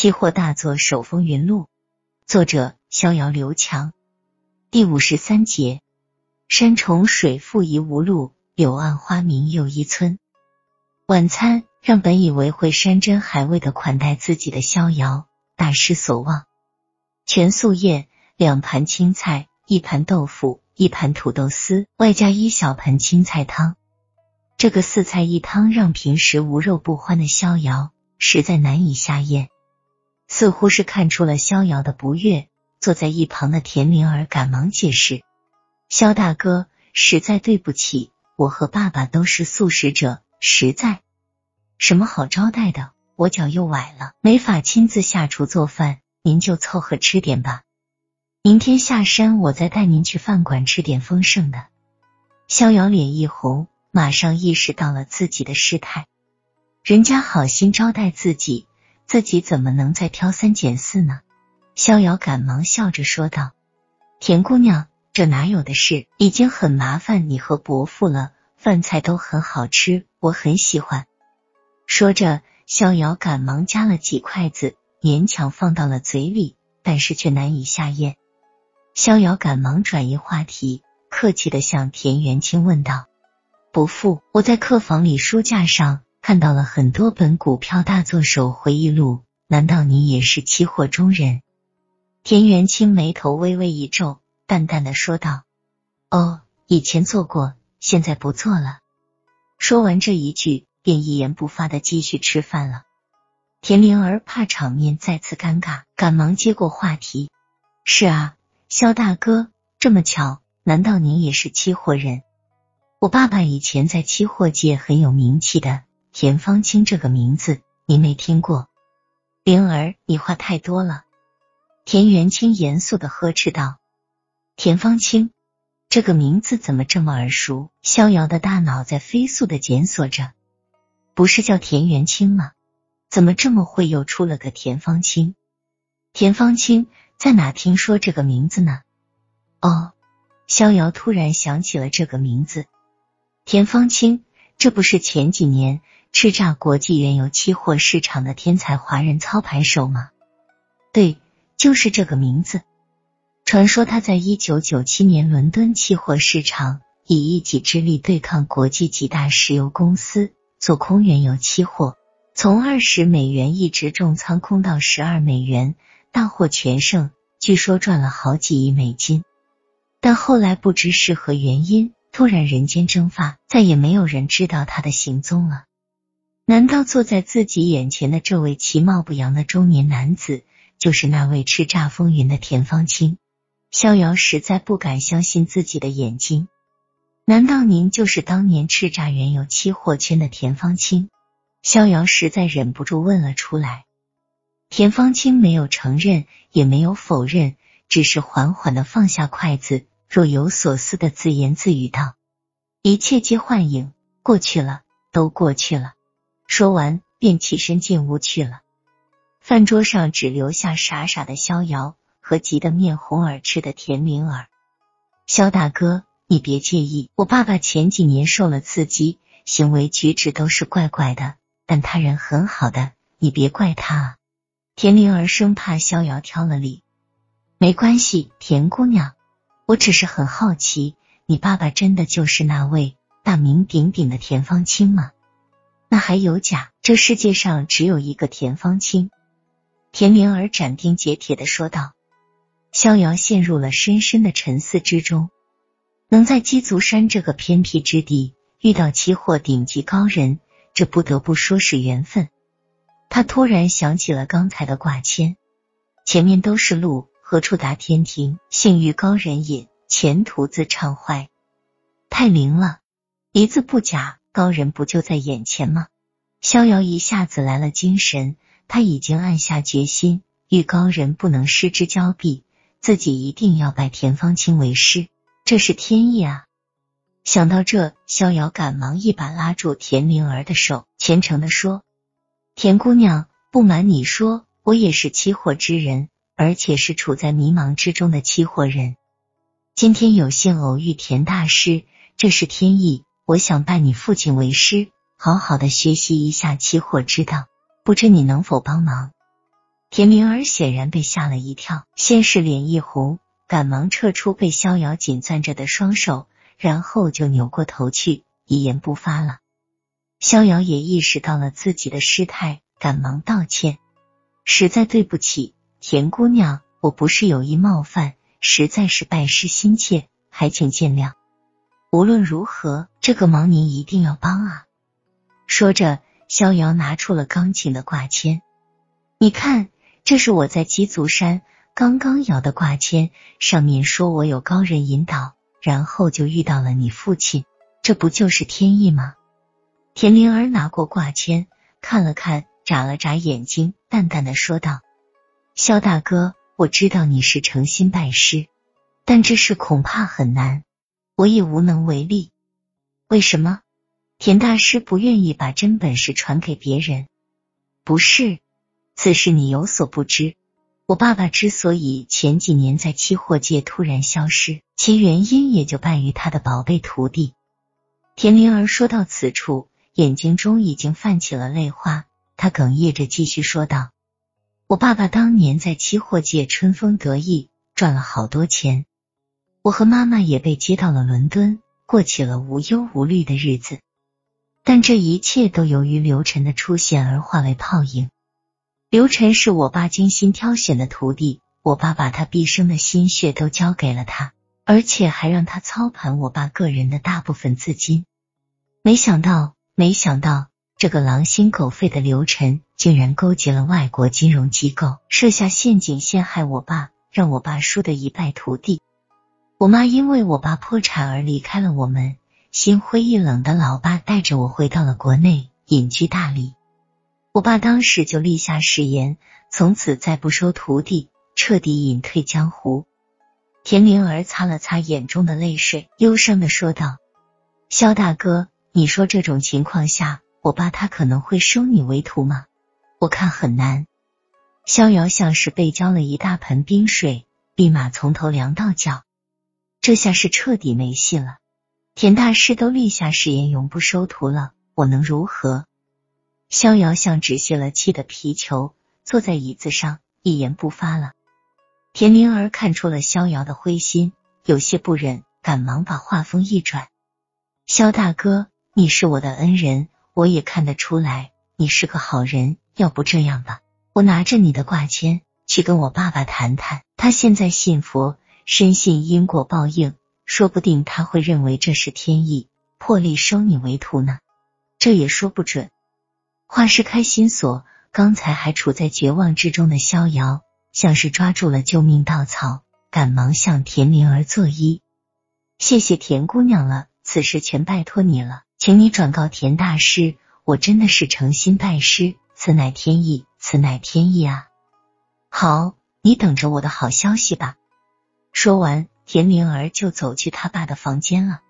期货大作手风云录，作者逍遥刘强。第五十三节：山重水复疑无路，柳暗花明又一村。晚餐让本以为会山珍海味的款待自己的逍遥大失所望。全素宴，两盘青菜，一盘豆腐，一盘土豆丝，外加一小盆青菜汤。这个四菜一汤让平时无肉不欢的逍遥实在难以下咽。似乎是看出了逍遥的不悦，坐在一旁的田灵儿赶忙解释：“肖大哥，实在对不起，我和爸爸都是素食者，实在什么好招待的，我脚又崴了，没法亲自下厨做饭，您就凑合吃点吧。明天下山，我再带您去饭馆吃点丰盛的。”逍遥脸一红，马上意识到了自己的失态，人家好心招待自己。自己怎么能再挑三拣四呢？逍遥赶忙笑着说道：“田姑娘，这哪有的事？已经很麻烦你和伯父了。饭菜都很好吃，我很喜欢。”说着，逍遥赶忙夹了几筷子，勉强放到了嘴里，但是却难以下咽。逍遥赶忙转移话题，客气的向田元清问道：“伯父，我在客房里书架上。”看到了很多本股票大作手回忆录，难道你也是期货中人？田元清眉头微微一皱，淡淡的说道：“哦，以前做过，现在不做了。”说完这一句，便一言不发的继续吃饭了。田灵儿怕场面再次尴尬，赶忙接过话题：“是啊，肖大哥，这么巧，难道您也是期货人？我爸爸以前在期货界很有名气的。”田芳清这个名字，您没听过？灵儿，你话太多了。田元清严肃的呵斥道：“田芳清这个名字怎么这么耳熟？”逍遥的大脑在飞速的检索着，不是叫田元清吗？怎么这么会又出了个田芳清？田芳清在哪听说这个名字呢？哦，逍遥突然想起了这个名字，田芳清，这不是前几年。叱咤国际原油期货市场的天才华人操盘手吗？对，就是这个名字。传说他在一九九七年伦敦期货市场以一己之力对抗国际几大石油公司，做空原油期货，从二十美元一直重仓空到十二美元，大获全胜，据说赚了好几亿美金。但后来不知是何原因，突然人间蒸发，再也没有人知道他的行踪了。难道坐在自己眼前的这位其貌不扬的中年男子，就是那位叱咤风云的田芳清？逍遥实在不敢相信自己的眼睛。难道您就是当年叱咤原油期货圈的田芳清？逍遥实在忍不住问了出来。田芳清没有承认，也没有否认，只是缓缓的放下筷子，若有所思的自言自语道：“一切皆幻影，过去了，都过去了。”说完，便起身进屋去了。饭桌上只留下傻傻的逍遥和急得面红耳赤的田灵儿。肖大哥，你别介意，我爸爸前几年受了刺激，行为举止都是怪怪的，但他人很好的，你别怪他。啊。田灵儿生怕逍遥挑了理，没关系，田姑娘，我只是很好奇，你爸爸真的就是那位大名鼎鼎的田芳清吗？那还有假？这世界上只有一个田芳清。田明儿斩钉截铁的说道。逍遥陷入了深深的沉思之中。能在鸡足山这个偏僻之地遇到期货顶级高人，这不得不说是缘分。他突然想起了刚才的挂签，前面都是路，何处达天庭？幸遇高人也，前途自畅怀。太灵了，一字不假。高人不就在眼前吗？逍遥一下子来了精神，他已经暗下决心，遇高人不能失之交臂，自己一定要拜田芳清为师，这是天意啊！想到这，逍遥赶忙一把拉住田灵儿的手，虔诚的说：“田姑娘，不瞒你说，我也是期货之人，而且是处在迷茫之中的期货人。今天有幸偶遇田大师，这是天意。”我想拜你父亲为师，好好的学习一下期货之道，不知你能否帮忙？田明儿显然被吓了一跳，先是脸一红，赶忙撤出被逍遥紧攥着的双手，然后就扭过头去，一言不发了。逍遥也意识到了自己的失态，赶忙道歉：“实在对不起，田姑娘，我不是有意冒犯，实在是拜师心切，还请见谅。无论如何，这个忙您一定要帮啊！”说着，逍遥拿出了钢琴的挂签，你看。这是我在鸡足山刚刚摇的挂签，上面说我有高人引导，然后就遇到了你父亲，这不就是天意吗？田灵儿拿过挂签看了看，眨了眨眼睛，淡淡的说道：“肖大哥，我知道你是诚心拜师，但这事恐怕很难，我也无能为力。为什么？田大师不愿意把真本事传给别人？不是。”此事你有所不知，我爸爸之所以前几年在期货界突然消失，其原因也就败于他的宝贝徒弟。田灵儿说到此处，眼睛中已经泛起了泪花，他哽咽着继续说道：“我爸爸当年在期货界春风得意，赚了好多钱，我和妈妈也被接到了伦敦，过起了无忧无虑的日子。但这一切都由于刘晨的出现而化为泡影。”刘晨是我爸精心挑选的徒弟，我爸把他毕生的心血都交给了他，而且还让他操盘我爸个人的大部分资金。没想到，没想到，这个狼心狗肺的刘晨竟然勾结了外国金融机构，设下陷阱陷害我爸，让我爸输得一败涂地。我妈因为我爸破产而离开了我们，心灰意冷的老爸带着我回到了国内，隐居大理。我爸当时就立下誓言，从此再不收徒弟，彻底隐退江湖。田灵儿擦了擦眼中的泪水，忧伤的说道：“肖大哥，你说这种情况下，我爸他可能会收你为徒吗？我看很难。”逍遥像是被浇了一大盆冰水，立马从头凉到脚，这下是彻底没戏了。田大师都立下誓言，永不收徒了，我能如何？逍遥像只泄了气的皮球，坐在椅子上一言不发了。田灵儿看出了逍遥的灰心，有些不忍，赶忙把话锋一转：“肖大哥，你是我的恩人，我也看得出来你是个好人。要不这样吧，我拿着你的挂签去跟我爸爸谈谈。他现在信佛，深信因果报应，说不定他会认为这是天意，破例收你为徒呢。这也说不准。”画师开心锁，刚才还处在绝望之中的逍遥，像是抓住了救命稻草，赶忙向田灵儿作揖：“谢谢田姑娘了，此事全拜托你了，请你转告田大师，我真的是诚心拜师，此乃天意，此乃天意啊！好，你等着我的好消息吧。”说完，田灵儿就走去他爸的房间了。